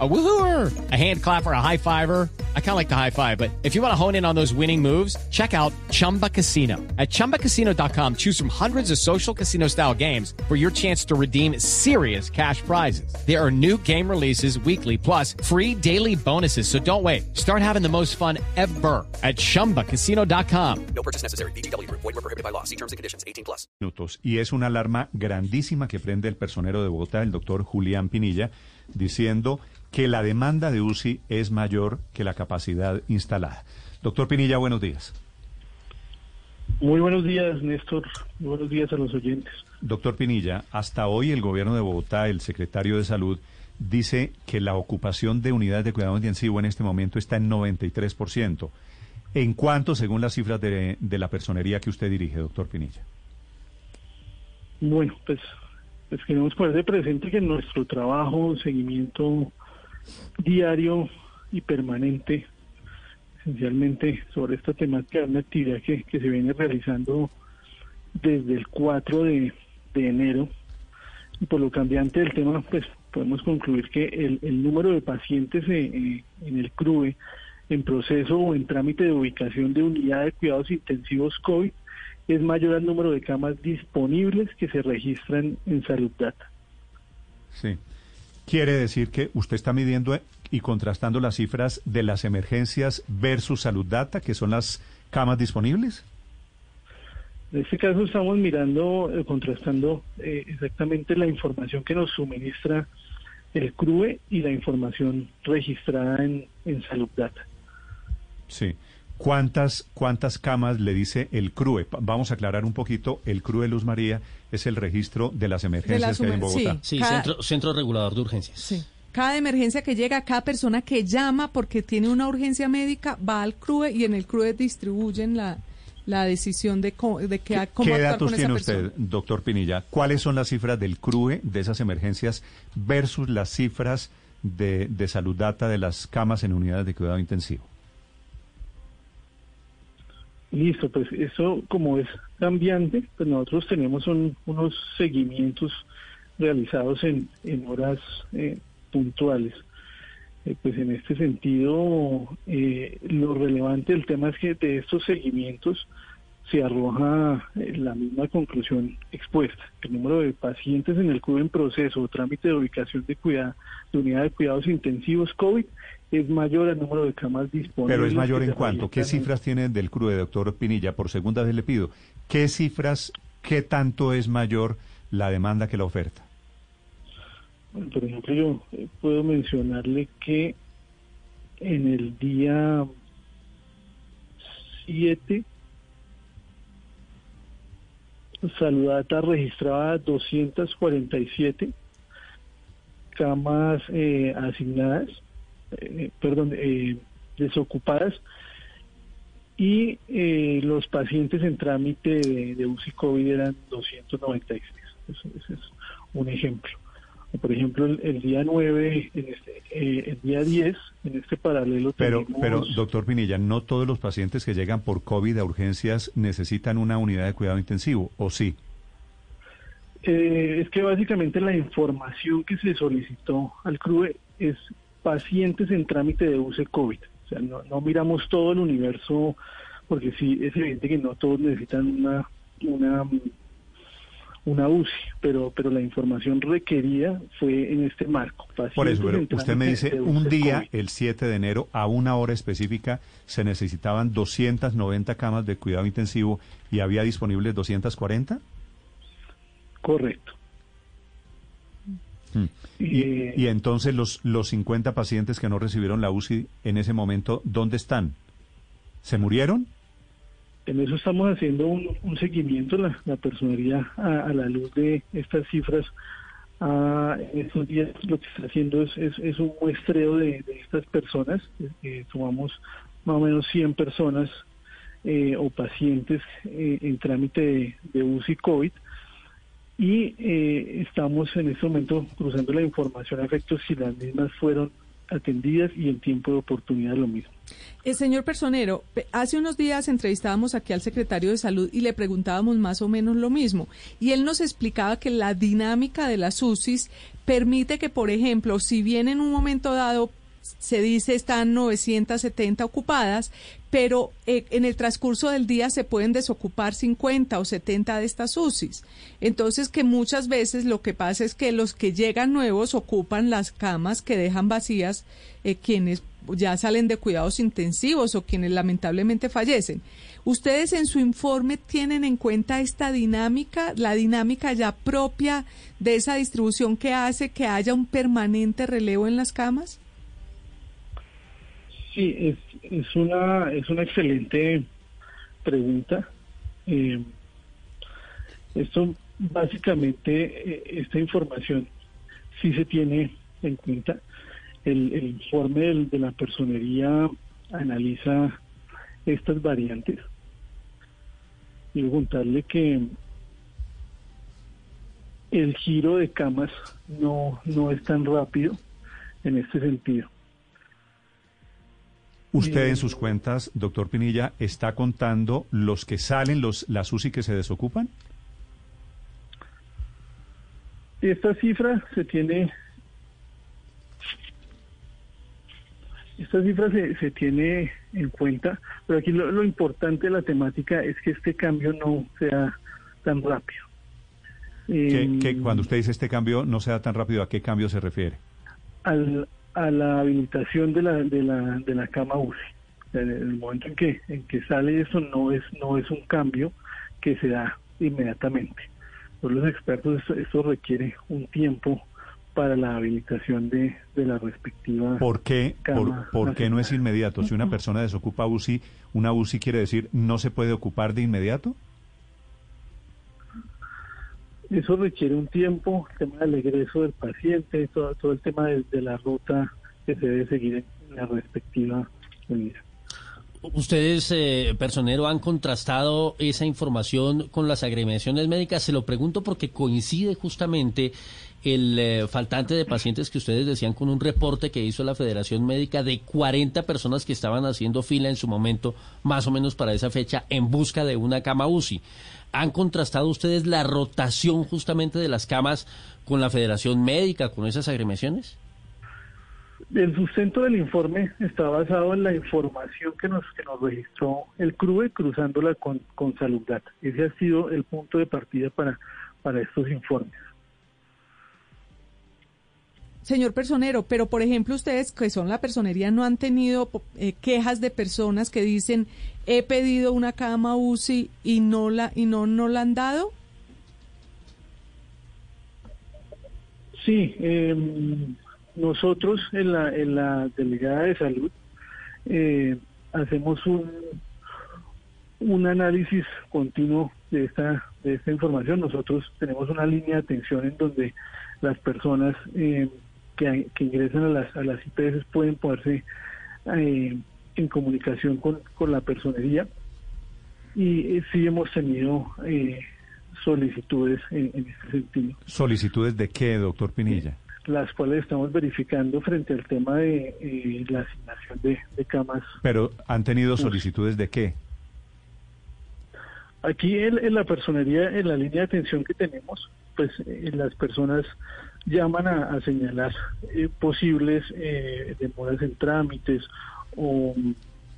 A woohooer, a hand clapper, a high fiver. I kind of like the high five, but if you want to hone in on those winning moves, check out Chumba Casino. At ChumbaCasino.com, choose from hundreds of social casino style games for your chance to redeem serious cash prizes. There are new game releases weekly, plus free daily bonuses. So don't wait. Start having the most fun ever at ChumbaCasino.com. No purchase necessary. BGW. Void were prohibited by law. See terms and conditions. 18 plus. Minutos. Y es una alarma grandísima que prende el personero de Bogotá, el doctor Julián Pinilla, diciendo que la demanda de UCI es mayor que la capacidad instalada. Doctor Pinilla, buenos días. Muy buenos días, Néstor. Muy buenos días a los oyentes. Doctor Pinilla, hasta hoy el gobierno de Bogotá, el secretario de Salud, dice que la ocupación de unidades de cuidado intensivo en este momento está en 93%. ¿En cuánto, según las cifras de, de la personería que usted dirige, doctor Pinilla? Bueno, pues, pues queremos poner de presente que nuestro trabajo, seguimiento diario y permanente, esencialmente sobre esta temática, una actividad que, que se viene realizando desde el 4 de, enero. Y por lo cambiante del tema, pues podemos concluir que el, número de pacientes eh, eh, en el CRUE en proceso o en trámite de ubicación de unidad de cuidados intensivos COVID es mayor al número de camas disponibles que se registran en Salud Data. Sí. Quiere decir que usted está midiendo y contrastando las cifras de las emergencias versus Salud Data, que son las camas disponibles. En este caso estamos mirando, eh, contrastando eh, exactamente la información que nos suministra el CRUE y la información registrada en, en Salud Data. Sí. ¿Cuántas, ¿Cuántas camas le dice el CRUE? Vamos a aclarar un poquito. El CRUE Luz María es el registro de las emergencias que hay en Bogotá. sí. Sí, Cada- centro, centro regulador de urgencias. Sí. Cada emergencia que llega, cada persona que llama porque tiene una urgencia médica va al CRUE y en el CRUE distribuyen la, la decisión de, co- de que, cómo ¿Qué actuar datos con esa tiene persona. usted, doctor Pinilla? ¿Cuáles son las cifras del CRUE de esas emergencias versus las cifras de, de Salud Data de las camas en unidades de cuidado intensivo? Listo, pues eso como es cambiante, pues nosotros tenemos un- unos seguimientos realizados en, en horas eh, puntuales. Eh, pues en este sentido, eh, lo relevante del tema es que de estos seguimientos se arroja eh, la misma conclusión expuesta. El número de pacientes en el CUB en proceso o trámite de ubicación de, cuida- de unidad de cuidados intensivos COVID es mayor al número de camas disponibles. Pero es mayor en cuánto. ¿Qué cifras tiene del CRUE, doctor Pinilla? Por segunda vez le pido. ¿Qué cifras, qué tanto es mayor la demanda que la oferta? Bueno, por ejemplo, yo eh, puedo mencionarle que en el día 7, Saludata registraba 247 camas eh, asignadas, eh, perdón, eh, desocupadas, y los pacientes en trámite de, de UCI COVID eran 296. Eso- ese es un ejemplo. Por ejemplo, el, el día 9, en este, eh, el día 10, en este paralelo Pero, tenemos... pero, doctor Pinilla, no todos los pacientes que llegan por COVID a urgencias necesitan una unidad de cuidado intensivo, ¿o sí? Eh, es que básicamente la información que se solicitó al CRUE es pacientes en trámite de UCI COVID. O sea, no, no miramos todo el universo, porque sí es evidente que no todos necesitan una una una UCI, pero pero la información requerida fue en este marco. Por eso, pero usted me dice, un día, COVID. el 7 de enero, a una hora específica, se necesitaban 290 camas de cuidado intensivo y había disponibles 240. Correcto. Hmm. Y, Eh, y entonces los, los 50 pacientes que no recibieron la UCI en ese momento, ¿dónde están? ¿Se murieron? En eso estamos haciendo un, seguimiento, la, la personería a, a la luz de estas cifras. Ah, en estos días lo que está haciendo es, un muestreo de, estas personas. Eh, eh, tomamos más o menos 100 personas eh, o pacientes en trámite de, de UCI COVID y estamos en este momento cruzando la información a efectos si las mismas fueron atendidas y el tiempo de oportunidad lo mismo. El eh, señor Personero, hace unos días entrevistábamos aquí al secretario de Salud y le preguntábamos más o menos lo mismo. Y él nos explicaba que la dinámica de las UCIs permite que, por ejemplo, si bien en un momento dado se dice están 970 ocupadas, pero eh, en el transcurso del día se pueden desocupar 50 o 70 de estas UCIs. Entonces que muchas veces lo que pasa es que los que llegan nuevos ocupan las camas que dejan vacías eh, quienes ya salen de cuidados intensivos o quienes lamentablemente fallecen. ¿Ustedes en su informe tienen en cuenta esta dinámica, la dinámica ya propia de esa distribución que hace que haya un permanente relevo en las camas? Sí, es, es, una, es una excelente pregunta. Eh, esto básicamente, eh, esta información sí se tiene en cuenta. El, informe de la personería analiza estas variantes. Y contarle que el giro de camas no, no es tan rápido en este sentido. Usted en sus cuentas, doctor Pinilla, está contando los que salen, los las UCI que se desocupan. Esta cifra se tiene, esta cifra se, se tiene en cuenta, pero aquí lo, importante de la temática es que este cambio no sea tan rápido. Em, cuando usted dice este cambio no sea tan rápido, ¿a qué cambio se refiere? Al, a la habilitación de la, de la, de la cama UCI. En el momento en que, en que sale eso no es, no es un cambio que se da inmediatamente. Por los expertos eso, requiere un tiempo para la habilitación de, de la respectiva ¿Por qué, por, por qué no es inmediato? Si una persona desocupa UCI, ¿una UCI quiere decir no se puede ocupar de inmediato? Eso requiere un tiempo, el tema del egreso del paciente, todo, todo el tema de, la ruta que se debe seguir en la respectiva unidad. ¿Ustedes, eh, personero, han contrastado esa información con las agremiaciones médicas? Se lo pregunto porque coincide justamente el eh, faltante de pacientes que ustedes decían con un reporte que hizo la Federación Médica de 40 personas que estaban haciendo fila en su momento, más o menos para esa fecha, en busca de una cama UCI. ¿Han contrastado ustedes la rotación justamente de las camas con la Federación Médica, con esas agremiaciones? El sustento del informe está basado en la información que nos, que nos registró el CRUE cruzándola con, con Salud Data. Ese ha sido el punto de partida para, para estos informes. Señor personero, pero por ejemplo ustedes que son la personería no han tenido eh, quejas de personas que dicen he pedido una cama UCI y no la y no no la han dado. Sí, em, nosotros en la en la delegada de salud eh, hacemos un un análisis continuo de esta de esta información. Nosotros tenemos una línea de atención en donde las personas eh, que, ingresan a las, a las IPS pueden ponerse eh, en comunicación con, con la personería y eh, sí hemos tenido eh, solicitudes en, este sentido. ¿Solicitudes de qué, doctor Pinilla? Las cuales estamos verificando frente al tema de la asignación de, de, camas. Pero han tenido solicitudes de qué? Aquí en, en, la personería, en la línea de atención que tenemos, pues las personas llaman a, señalar eh, posibles eh, demoras en trámites o,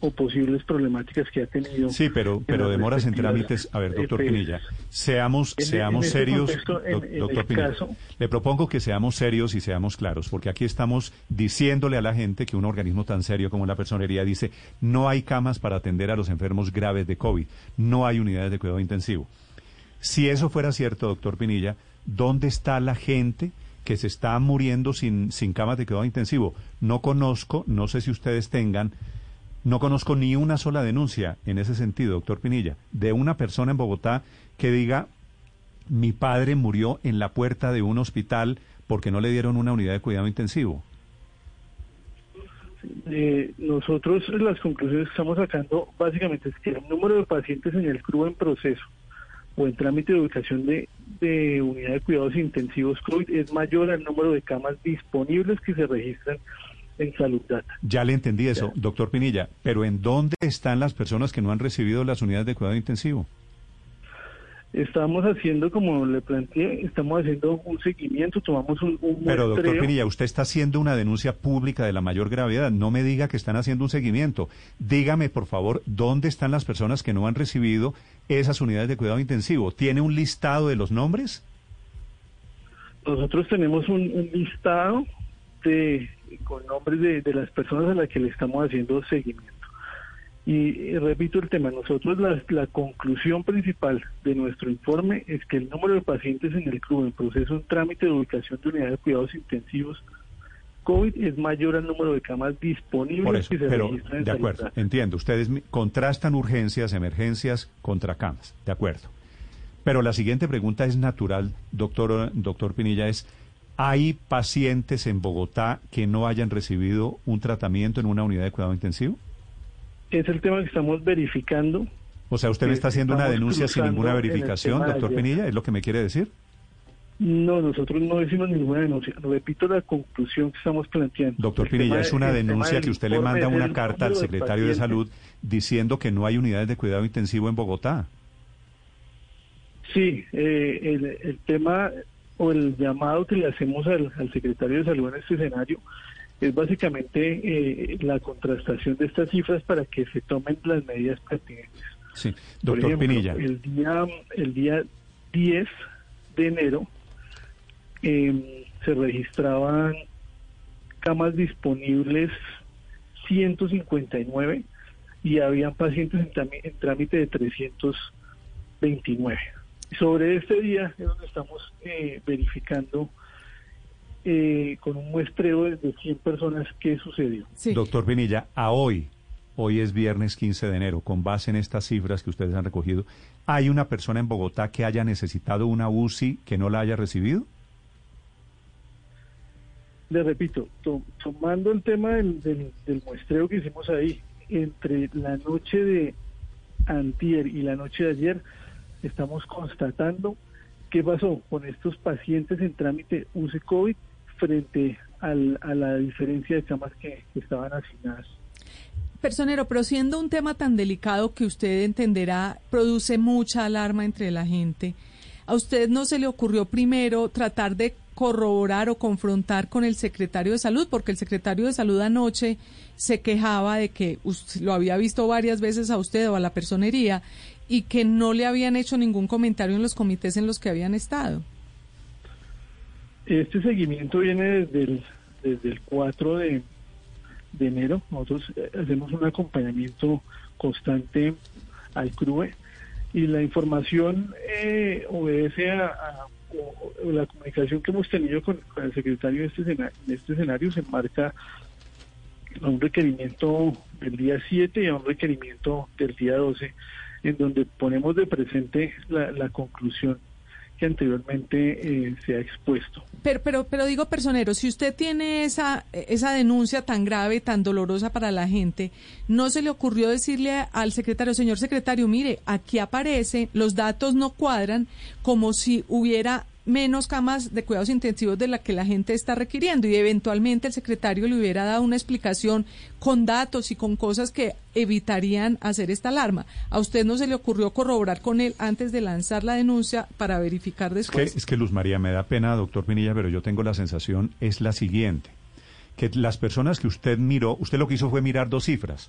posibles problemáticas que ha tenido. Sí, pero pero demoras en trámites. A ver, doctor Pinilla, seamos seamos serios, doctor Pinilla. le propongo que seamos serios y seamos claros, porque aquí estamos diciéndole a la gente que un organismo tan serio como la personería dice no hay camas para atender a los enfermos graves de COVID, no hay unidades de cuidado intensivo. Si eso fuera cierto, doctor Pinilla, ¿dónde está la gente? que se está muriendo sin, sin camas de cuidado intensivo. No conozco, no sé si ustedes tengan, no conozco ni una sola denuncia en ese sentido, doctor Pinilla, de una persona en Bogotá que diga, mi padre murió en la puerta de un hospital porque no le dieron una unidad de cuidado intensivo. Eh, nosotros las conclusiones que estamos sacando básicamente es que el número de pacientes en el CRU en proceso o en trámite de ubicación de, de unidad de cuidados intensivos COVID es mayor al número de camas disponibles que se registran en Salud Data. Ya le entendí eso, doctor Pinilla, pero ¿en dónde están las personas que no han recibido las unidades de cuidado intensivo? Estamos haciendo, como le planteé, estamos haciendo un seguimiento, tomamos un, un Pero doctor. Pinilla, usted está haciendo una denuncia pública de la mayor gravedad. No me diga que están haciendo un seguimiento. Dígame, por favor, dónde están las personas que no han recibido esas unidades de cuidado intensivo. ¿Tiene un listado de los nombres? Nosotros tenemos un, un listado de con nombres de, de las personas a las que le estamos haciendo seguimiento. Y, repito el tema, nosotros la, la conclusión principal de nuestro informe es que el número de pacientes en el club en proceso en trámite de ubicación de unidades de cuidados intensivos COVID es mayor al número de camas disponibles Por eso, que se pero registran en de acuerdo, entiendo. Ustedes contrastan urgencias, emergencias contra camas. De acuerdo. Pero la siguiente pregunta es natural, doctor, doctor Pinilla, es, ¿hay pacientes en Bogotá que no hayan recibido un tratamiento en una unidad de cuidado intensivo? Es el tema que estamos verificando. O sea, ¿usted me está haciendo una denuncia sin ninguna verificación, doctor. Pinilla? ¿Es lo que me quiere decir? No, nosotros no decimos ninguna denuncia. Repito la conclusión que estamos planteando. Doctor Pinilla, es una denuncia que usted le manda una carta al secretario de. Salud diciendo que no hay unidades de cuidado intensivo en Bogotá. Sí, eh, el, el tema o el llamado que le hacemos al, al secretario de Salud en este escenario es básicamente eh, la contrastación de estas cifras para que se tomen las medidas pertinentes. Sí, Por doctor ejemplo, Pinilla. El día, el día 10 de enero eh, se registraban camas disponibles 159 y habían pacientes en, en trámite de 329. Sobre este día es donde estamos eh, verificando eh, con un muestreo de de 100 personas qué sucedió. Sí. Doctor Pinilla, a hoy, hoy es viernes 15 de enero, con base en estas cifras que ustedes han recogido, ¿hay una persona en Bogotá que haya necesitado una UCI que no la haya recibido? Le repito, to- tomando el tema del, del, del muestreo que hicimos ahí, entre la noche de antier y la noche de ayer, estamos constatando qué pasó con estos pacientes en trámite UCI COVID frente al- a la diferencia de camas que, que estaban asignadas. Personero, pero siendo un tema tan delicado que usted entenderá produce mucha alarma entre la gente, ¿a usted no se le ocurrió primero tratar de corroborar o confrontar con el secretario de salud? Porque el secretario de salud anoche se quejaba de que us- lo había visto varias veces a usted o a la personería y que no le habían hecho ningún comentario en los comités en los que habían estado. Este seguimiento viene desde el, desde el 4 de, de enero. Nosotros eh, hacemos un acompañamiento constante al CRUE y la información eh, obedece a, o- la comunicación que hemos tenido con, el secretario de este, escena- en este escenario se marca a un requerimiento del día 7 y a un requerimiento del día 12 en donde ponemos de presente la, conclusión que anteriormente eh, se ha expuesto. Pero, pero, pero digo, personero, si usted tiene esa, esa denuncia tan grave, tan dolorosa para la gente, ¿no se le ocurrió decirle al secretario, señor secretario, mire, aquí aparece, los datos no cuadran, como si hubiera menos camas de cuidados intensivos de la que la gente está requiriendo y eventualmente el secretario le hubiera dado una explicación con datos y con cosas que evitarían hacer esta alarma. ¿A usted no se le ocurrió corroborar con él antes de lanzar la denuncia para verificar Es que, después? es que Luz María, me da pena, doctor Pinilla, pero yo tengo la sensación, es la siguiente, que las personas que usted miró, usted lo que hizo fue mirar dos cifras.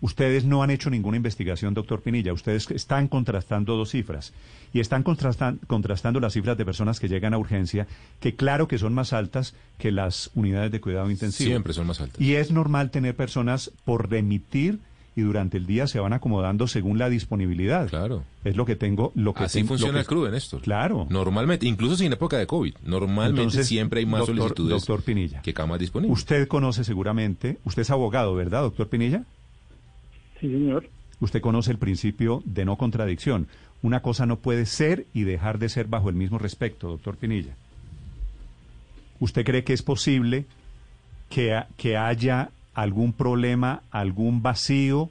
Ustedes no han hecho ninguna investigación, doctor Pinilla. Ustedes están contrastando dos cifras. Y están contrastan- contrastando las cifras de personas que llegan a urgencia, que claro que son más altas que las unidades de cuidado intensivo. Siempre son más altas. Y es normal tener personas por remitir y durante el día se van acomodando según la disponibilidad. Claro. Es lo que tengo, lo que Así tengo- lo funciona que- el CRUDE, Néstor. Claro. Normalmente, incluso sin época de COVID, normalmente Entonces, siempre hay más doctor- solicitudes doctor Pinilla, que camas disponibles. Usted conoce seguramente, usted es abogado, ¿verdad, doctor Pinilla? Señor. Usted conoce el principio de no contradicción. Una cosa no puede ser y dejar de ser bajo el mismo respecto, doctor Pinilla. ¿Usted cree que es posible que, que haya algún problema, algún vacío,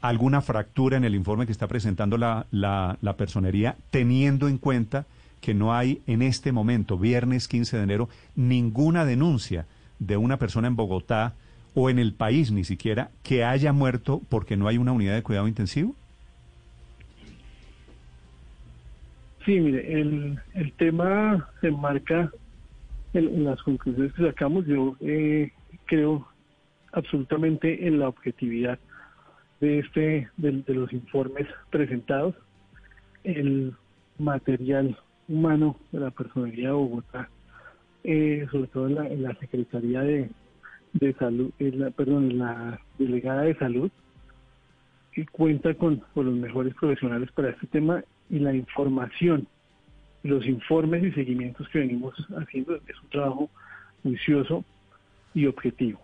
alguna fractura en el informe que está presentando la, la, la personería, teniendo en cuenta que no hay en este momento, viernes 15 de enero, ninguna denuncia de una persona en Bogotá o en el país ni siquiera que haya muerto porque no hay una unidad de cuidado intensivo? Sí, mire, el, el tema se enmarca en, en las conclusiones que sacamos. Yo eh, creo absolutamente en la objetividad de este de, de los informes presentados. El material humano de la Personería de Bogotá, eh, sobre todo en la, en la Secretaría de, de Salud, en la, perdón, la Delegada de Salud, que cuenta con, con los mejores profesionales para este tema y la información, los informes y seguimientos que venimos haciendo es un trabajo juicioso y objetivo.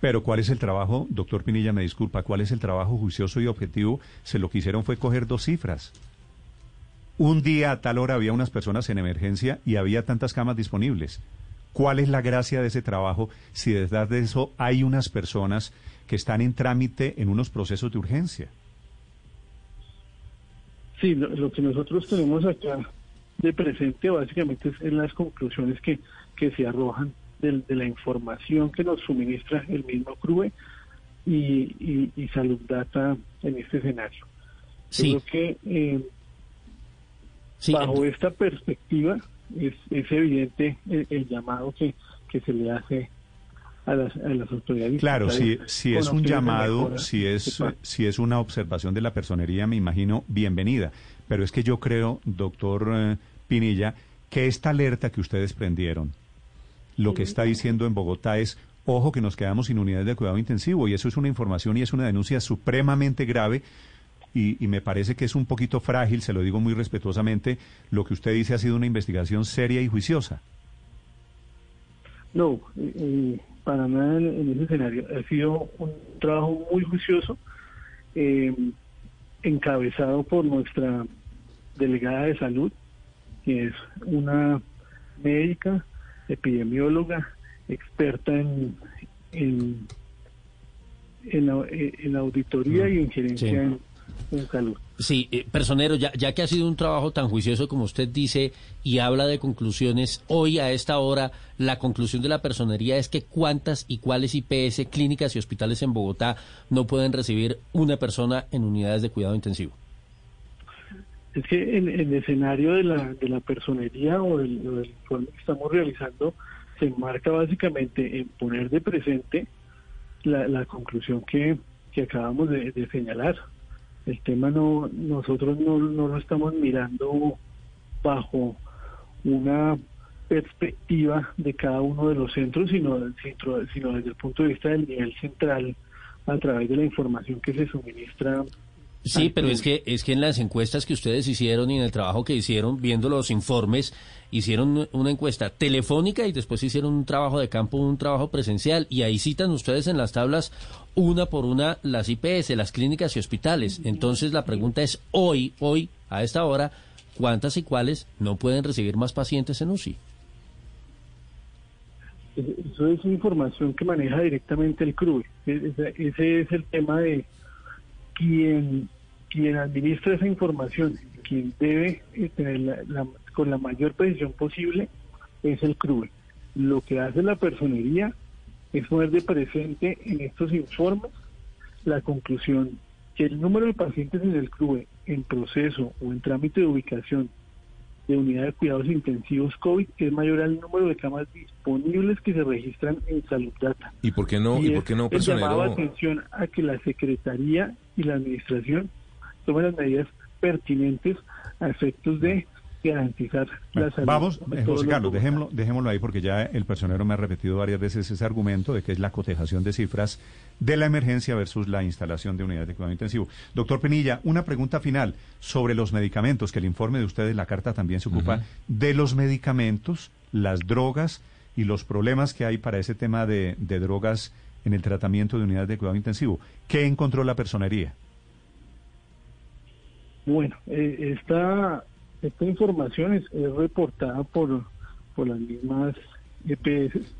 Pero ¿cuál es el trabajo, doctor Pinilla, me disculpa, cuál es el trabajo juicioso y objetivo? Se lo que hicieron fue coger dos cifras. Un día a tal hora había unas personas en emergencia y había tantas camas disponibles. ¿Cuál es la gracia de ese trabajo si detrás de eso hay unas personas que están en trámite en unos procesos de urgencia? Sí, lo, lo que nosotros tenemos acá de presente básicamente es en las conclusiones que, que se arrojan de, de la información que nos suministra el mismo CRUE y, y, y Salud Data en este escenario. Sí. Yo creo que eh, Sí, bajo esta perspectiva es, es evidente el, el llamado que, que se le hace a las, a las autoridades. Claro, si, si es un llamado, si es, si es una observación de la personería, me imagino, bienvenida. Pero es que yo creo, doctor eh, Pinilla, que esta alerta que ustedes prendieron, lo que está diciendo en Bogotá es, ojo que nos quedamos sin unidades de cuidado intensivo, y eso es una información y es una denuncia supremamente grave, y, y me parece que es un poquito frágil, se lo digo muy respetuosamente, lo que usted dice ha sido una investigación seria y juiciosa. No, eh, para nada en, en ese escenario. Ha sido un trabajo muy juicioso, eh, encabezado por nuestra delegada de salud, que es una médica, epidemióloga, experta en, en, en, la- en auditoría y en gerencia Sí. Sí, eh, personero, ya, ya que ha sido un trabajo tan juicioso como usted dice y habla de conclusiones, hoy a esta hora la conclusión de la personería es que cuántas y cuáles IPS, clínicas y hospitales en Bogotá no pueden recibir una persona en unidades de cuidado intensivo. Es que en, en el escenario de la, de la personería o del, o del informe que estamos realizando se enmarca básicamente en poner de presente la, la conclusión que, que acabamos de, de señalar. El tema no nosotros no, no lo estamos mirando bajo una perspectiva de cada uno de los centros, sino, sino, sino desde el punto de vista del nivel central a través de la información que se suministra Sí, Ay, pero es que es que en las encuestas que ustedes hicieron y en el trabajo que hicieron, viendo los informes, hicieron una encuesta telefónica y después hicieron un trabajo de campo, un trabajo presencial y ahí citan ustedes en las tablas una por una las IPS, las clínicas y hospitales. Entonces la pregunta es hoy, hoy a esta hora, ¿cuántas y cuáles no pueden recibir más pacientes en UCI? Eso es información que maneja directamente el CRUE. E- Ese, ese es el tema de quien, quien administra esa información, quien debe eh, tener la- la- con la mayor precisión posible, es el CRUE. Lo que hace la personería es poner de presente en estos informes la conclusión que el número de pacientes en el CRUE en proceso o en trámite de ubicación de unidad de cuidados intensivos COVID es mayor al número de camas disponibles que se registran en Salud Data. ¿Y por qué no, y es por qué no, personero? atención a que la Secretaría y la Administración tomen las medidas pertinentes a efectos de garantizar la salud. Vamos, de eh, todos José los Carlos, dejémoslo, dejémoslo ahí porque ya el personero me ha repetido varias veces ese argumento de que es la cotejación de cifras de la emergencia versus la instalación de unidades de cuidado intensivo. Doctor Penilla, una pregunta final sobre los medicamentos, que el informe de ustedes, la carta también se ocupa de los medicamentos, las drogas y los problemas que hay para ese tema de, de drogas en el tratamiento de unidades de cuidado intensivo. ¿Qué encontró la personería? Bueno, eh, esta, esta información es, es reportada por, por las mismas EPS.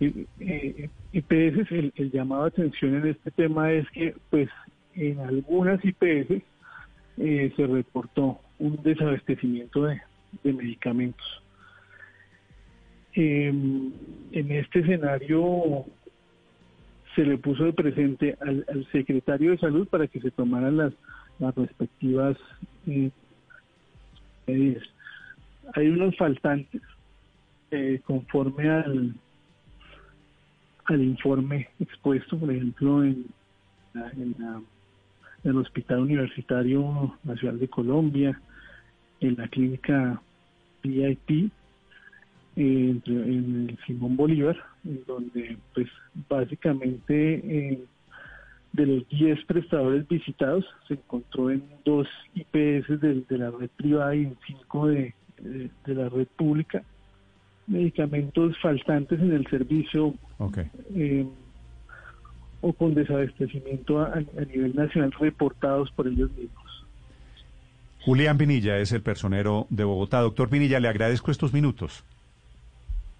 eh, IPS, el, llamado de atención en este tema es que, pues, en algunas IPS eh, se reportó un desabastecimiento de, de medicamentos. eh, en este escenario se le puso de presente al secretario de salud para que se tomaran las, las respectivas eh, medidas. Hay unos faltantes eh, conforme al, al informe expuesto, por ejemplo, en, en la- en el Hospital Universitario Nacional de Colombia, en la clínica VIP, eh, en el Simón Bolívar, en donde pues básicamente eh, de los 10 prestadores visitados se encontró en dos IPS de, de la red privada y en 5 de, de- de la red pública medicamentos faltantes en el servicio eh, o con desabastecimiento a, a nivel nacional reportados por ellos mismos. Julián Pinilla es el personero de Bogotá. Doctor Pinilla, le agradezco estos minutos.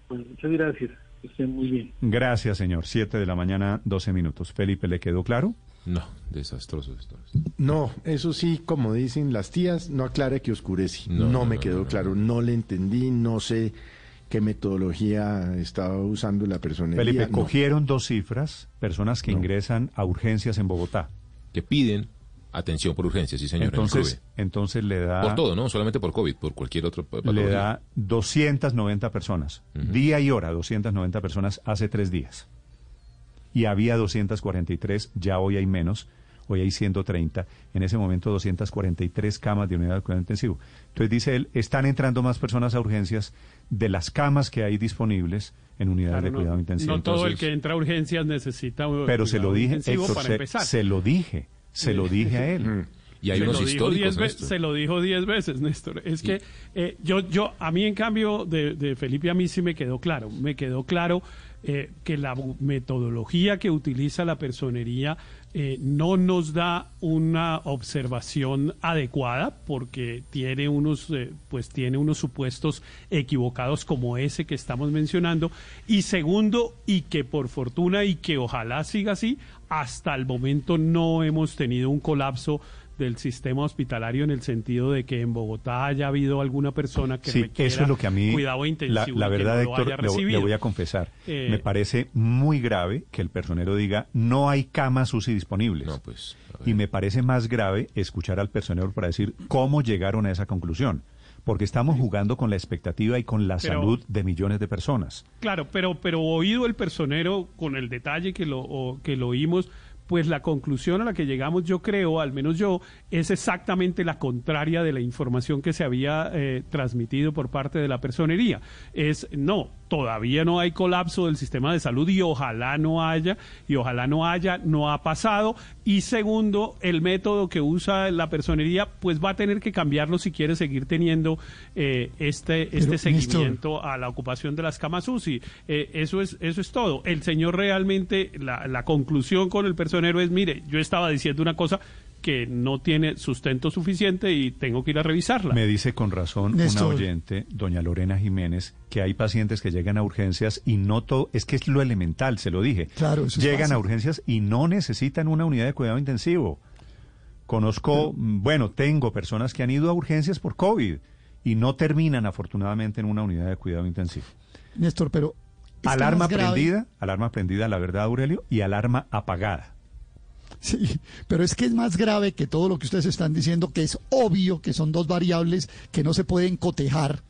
Bueno, muchas gracias. Que estén muy bien. Gracias, señor. Siete de la mañana, 12 minutos. Felipe, ¿le quedó claro? No, desastroso esto. No, eso sí, como dicen las tías, no aclara que oscurece. No, No, no, me quedó no, no. claro, no le entendí, no sé qué metodología estaba usando la persona. Felipe, cogieron dos cifras, personas que No. ingresan a urgencias en Bogotá. Que piden atención por urgencia, sí señor. entonces, entonces le da... Por todo, no solamente por COVID, por cualquier otro pa- le patología. da 290 personas, día y hora, 290 personas hace tres días. Y había 243, ya hoy hay menos, hoy hay 130, en ese momento 243 camas de unidad de cuidado intensivo. Entonces dice él, están entrando más personas a urgencias de las camas que hay disponibles en unidades Claro, de no- cuidado intensivo. No todo el que entra a urgencias necesita un pero se lo dije, intensivo Héctor, para se, empezar. se lo dije, se lo dije a él. Y hay se unos lo dijo históricos, diez se lo dijo diez veces, Néstor. Es que eh, yo, yo, a mí en cambio de, de Felipe a mí sí me quedó claro, me quedó claro eh, que la metodología que utiliza la personería eh, no nos da una observación adecuada porque tiene unos, eh, pues tiene unos supuestos equivocados como ese que estamos mencionando. Y segundo y que por fortuna y que ojalá siga así hasta el momento no hemos tenido un colapso del sistema hospitalario en el sentido de que en Bogotá haya habido alguna persona que Sí, requiera eso es lo que a mí, cuidado intensivo la, la que verdad, lo Héctor, haya le, voy a confesar, Eh, me parece muy grave que el personero diga no hay camas UCI disponibles. No, pues. Y me parece más grave escuchar al personero para decir cómo llegaron a esa conclusión. Porque estamos jugando con la expectativa y con la Pero- salud de millones de personas. Claro, pero, pero oído el personero con el detalle que lo, o- que lo oímos, pues la conclusión a la que llegamos, yo creo, al menos yo, es exactamente la contraria de la información que se había eh, transmitido por parte de la personería. Es, no, todavía no hay colapso del sistema de salud y ojalá no haya, y ojalá no haya, no ha pasado. Y segundo, el método que usa la personería, pues va a tener que cambiarlo si quiere seguir teniendo eh, este, este Néstor, seguimiento a la ocupación de las camas UCI. Eh, eso es eso es todo. El señor realmente la, la conclusión con el personero es, mire, yo estaba diciendo una cosa que no tiene sustento suficiente y tengo que ir a revisarla. Me dice con razón Néstor. una oyente, doña Lorena Jiménez, que hay pacientes que llegan a urgencias y no todo, es que es lo elemental, se lo dije. Claro, eso es Llegan a urgencias y no necesitan una unidad de cuidado intensivo. Conozco, mm, bueno, tengo personas que han ido a urgencias por COVID y no terminan afortunadamente en una unidad de cuidado intensivo. Néstor, pero... Alarma prendida, alarma prendida, la verdad, Aurelio, y alarma apagada. Sí, pero es que es más grave que todo lo que ustedes están diciendo, que es obvio que son dos variables que no se pueden cotejar,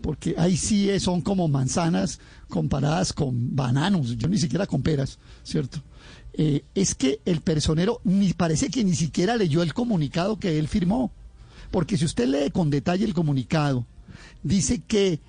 porque ahí sí son como manzanas comparadas con bananos, yo ni siquiera con peras, ¿cierto? Eh, es que el personero ni parece que ni siquiera leyó el comunicado que él firmó, porque si usted lee con detalle el comunicado, dice que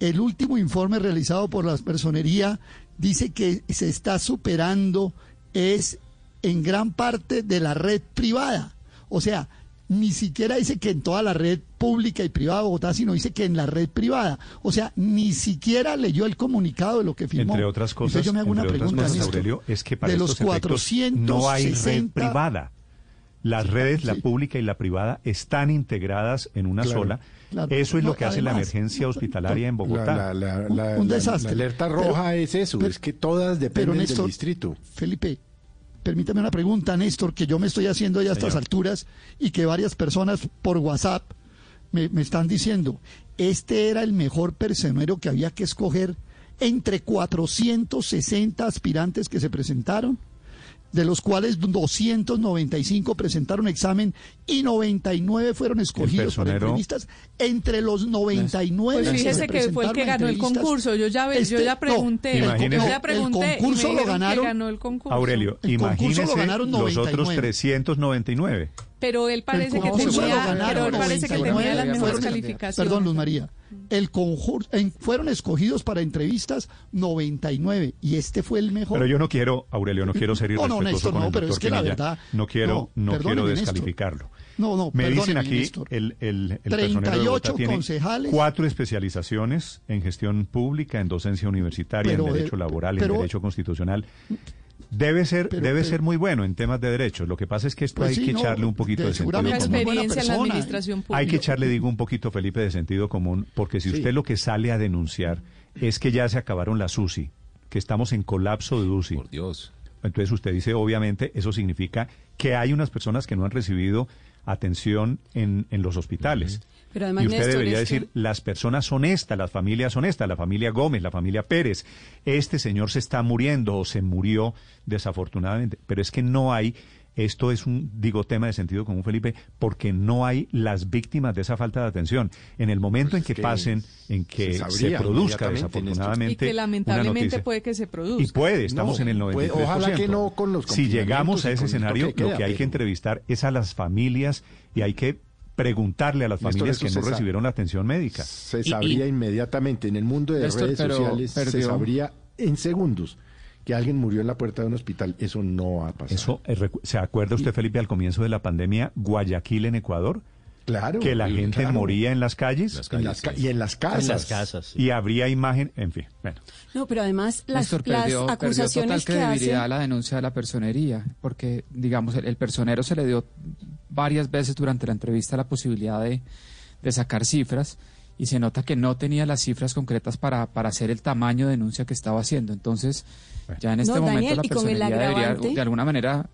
el último informe realizado por la personería dice que se está superando es en gran parte de la red privada. O sea, ni siquiera dice que en toda la red pública y privada de Bogotá, sino dice que en la red privada. O sea, ni siquiera leyó el comunicado de lo que firmó. Entre otras Entonces cosas, yo me hago una pregunta, cosas. Aurelio, es que para de los estos efectos 460 no hay red privada. Las redes, la pública y la privada, están integradas en una Claro, sola. claro. Eso es No, lo que hace la emergencia hospitalaria en Bogotá. La, la- la- Un- desastre. la alerta Pero- roja es eso, pero- es que todas dependen Néstor, del distrito. Felipe, permítame una pregunta, Néstor, que yo me estoy haciendo ya a estas alturas y que varias personas por WhatsApp me, me están diciendo, este era el mejor personero que había que escoger entre 460 aspirantes que se presentaron, de los cuales 295 presentaron examen y 99 fueron escogidos para personero- entrevistas. Entre los 99 Pues fíjese se que fue el que ganó el concurso. Yo ya, ve- yo este- ya no, pregunté. el- Imagínese- yo no, ya el pregunté. me concurso lo ganaron- ganó el concurso. Aurelio, El concurso imagínese lo ganaron los otros 99. 399. Pero él parece que tenía, ganaron pero él parece que 99, tenía las mejores fueron- calificaciones. Perdón, Luz María. El concurso fueron escogidos para entrevistas 99 y este fue el mejor. Pero yo no quiero, Aurelio, no quiero ser No, no, irrespetuoso Néstor, con no, el pero es que la verdad- No quiero, no, no, quiero Néstor. descalificarlo. No, no, Me dicen aquí, Néstor. el, el, el personero de 38 Bogotá tiene concejales. cuatro especializaciones en gestión pública, en docencia universitaria, Pero en de- derecho laboral, pero- en derecho constitucional. Debe ser, Pero- debe pero- ser muy bueno en temas de derechos. Lo que pasa es que esto Pues hay sí, que no, echarle un poquito de- de, sentido común. en la persona. administración pública. Hay que echarle, digo, un poquito, Felipe, de sentido común, porque si Sí. usted lo que sale a denunciar es que ya se acabaron las UCI, que estamos en colapso de UCI. Por Dios. Entonces usted dice, obviamente, eso significa que hay unas personas que no han recibido atención en, en los hospitales. Pero además, y usted Néstor, debería que- decir, las personas son estas, las familias son estas, la familia Gómez, la familia Pérez. Este señor se está muriendo o se murió desafortunadamente. Pero es que no hay, esto es un, digo, tema de sentido común, Felipe, porque no hay las víctimas de esa falta de atención. En el momento Pues en que, pasen, en que se produzca desafortunadamente. Y que una lamentablemente noticia. puede que se produzca. Y puede, estamos No, en el puede- 93%. ojalá que no con los Si llegamos a ese escenario, lo que hay que entrevistar es a las familias y hay que preguntarle a las Néstor, familias que no recibieron la atención médica. Se sabría y- inmediatamente en el mundo de Néstor, redes sociales, se perdió. sabría en segundos que alguien murió en la puerta de un hospital. Eso no va a pasar. Eso, eh, ¿Se acuerda usted, Felipe, al comienzo de la pandemia, Guayaquil en Ecuador? claro. Que la gente claro. moría en las calles Las En las ca- y en las casas. En las casas. sí. y habría imagen, en fin. Bueno, No, pero además las, Néstor, las perdió, perdió acusaciones total que credibilidad hacen... la denuncia de la personería, porque, digamos, el, el personero se le dio varias veces durante la entrevista la posibilidad de, de sacar cifras y se nota que no tenía las cifras concretas para, para hacer el tamaño de denuncia que estaba haciendo. Entonces, ya en este No, momento Daniel, la personería debería, de alguna manera,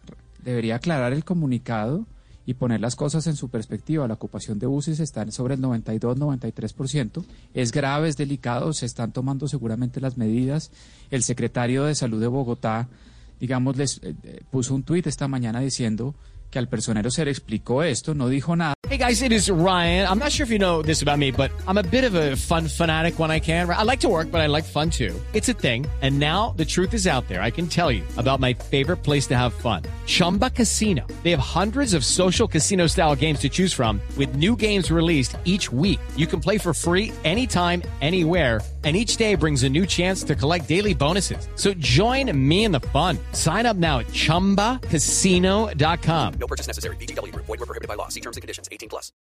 debería aclarar el comunicado y poner las cosas en su perspectiva. La ocupación de buses está en sobre el 92-93%. Es grave, es delicado, se están tomando seguramente las medidas. El secretario de Salud de Bogotá, digamos, les eh, eh, puso un tuit esta mañana diciendo que al personero se le explicó esto, no dijo nada. Hey guys, it is Ryan. I'm not sure if you know this about me, but I'm a bit of a fun fanatic when I can. I like to work, but I like fun too. It's a thing. And now the truth is out there. I can tell you about my favorite place to have fun. Chumba Casino. They have hundreds of social casino style games to choose from with new games released each week. You can play for free anytime, anywhere. And each day brings a new chance to collect daily bonuses. So join me in the fun. Sign up now at chumbacasino.com. No purchase necessary. VGW Group. Void were prohibited by law. See terms and conditions. 18 plus.